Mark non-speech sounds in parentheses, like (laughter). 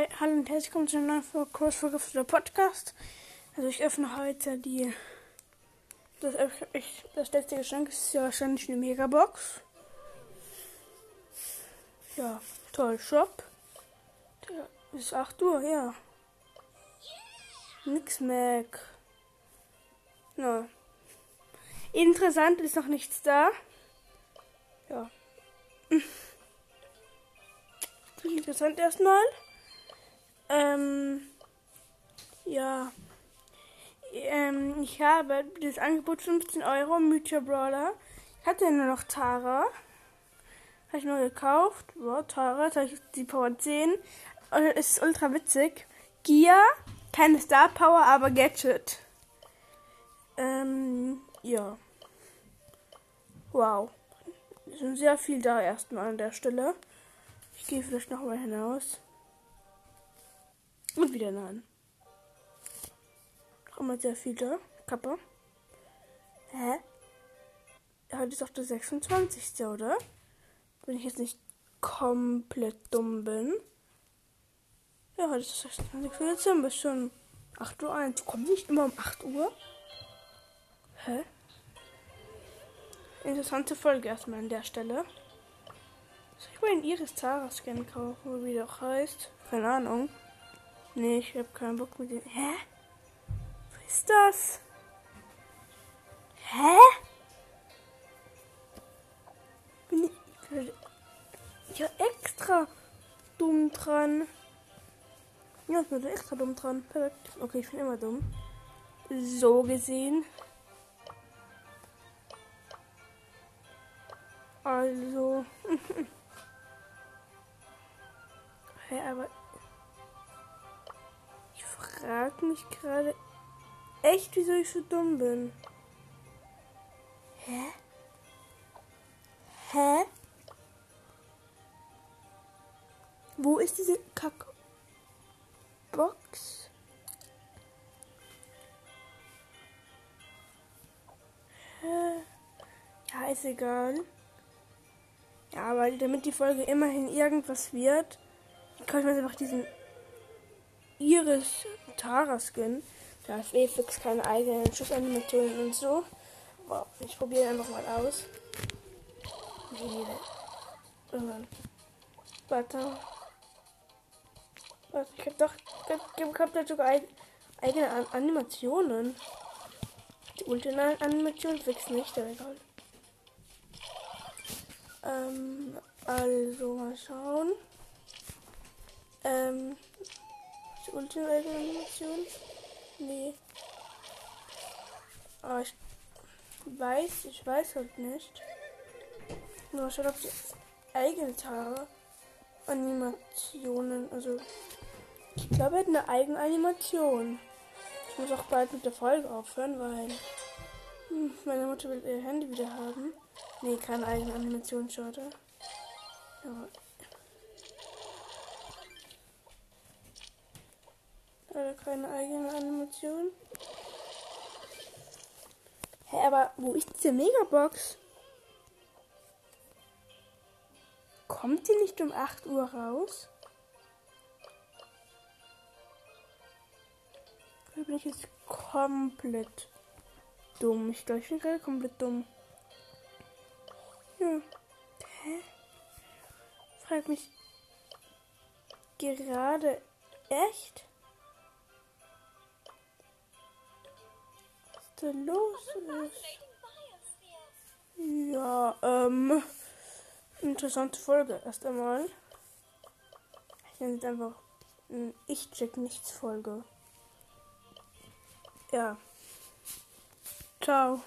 Hi, hallo und herzlich willkommen zu einer neuen Kursfolge für den Podcast. Also ich öffne heute die das, ich, das letzte Geschenk ist ja wahrscheinlich eine Megabox. Ja, toll, Shop. Der ist 8 Uhr, ja. Nix Mac. Na. Interessant ist noch nichts da. Ja. (laughs) Interessant erstmal. Ähm, ja. Ähm, ich habe das Angebot 15 Euro Mythia Brawler. Ich hatte nur noch Tara. Habe ich nur gekauft. Wow, Tara. Jetzt habe ich die Power 10. Und es ist ultra witzig. Gia, keine Star Power, aber Gadget. Ähm, ja. Wow. Sind sehr viel da erstmal an der Stelle. Ich gehe vielleicht noch mal hinaus. Und wieder nein. Noch immer sehr viele. Kappa. Hä? Heute ist doch der 26. oder? Wenn ich jetzt nicht komplett dumm bin. Ja, heute ist der 26. Dezember. Ist schon 8 Uhr 1. Kommt nicht immer um 8 Uhr? Hä? Interessante Folge erstmal an der Stelle. Soll ich mal den Iris Tara Scan kaufen, wie der auch heißt? Keine Ahnung. Nee, ich hab keinen Bock mit dem. Hä? Was ist das? Hä? Bin ich. Ja, extra dumm dran. Ja, ich bin extra dumm dran. Perfekt. Okay, ich bin immer dumm. So gesehen. Also. (laughs) Hä, aber frage mich gerade echt, wieso ich so dumm bin. Hä? Hä? Wo ist diese Kackbox? Ja, ist egal. Ja, aber damit die Folge immerhin irgendwas wird, kann ich mir einfach diesen Iris Tara Skin. Da ist eh fix keine eigenen Schussanimationen und so. Wow, ich probiere einfach mal aus. Warte. Warte, ich hab doch. Ich hab da sogar eigene Animationen. Die Ulti-Animation fix nicht, aber egal. Ähm, also mal schauen. Ähm, die Ultimate-Animation? Nee. Aber ah, ich weiß, ich weiß halt nicht. Nur schaut, ob die eigene Tare Animationen, also ich glaube, er hat eine eigene Animation. Ich muss auch bald mit der Folge aufhören, weil hm, meine Mutter will ihr Handy wieder haben. Nee, keine eigene Animation, schade. Aber Leider keine eigene Animation. Hä, hey, aber wo ist diese Megabox? Kommt die nicht um 8 Uhr raus? Da bin ich jetzt komplett dumm. Ich glaube, ich bin gerade komplett dumm. Ja. Hä? Frag mich gerade echt? Da los ist. Ja, ähm. Interessante Folge erst einmal. Ich nenne es einfach Ich check nichts Folge. Ja. Ciao.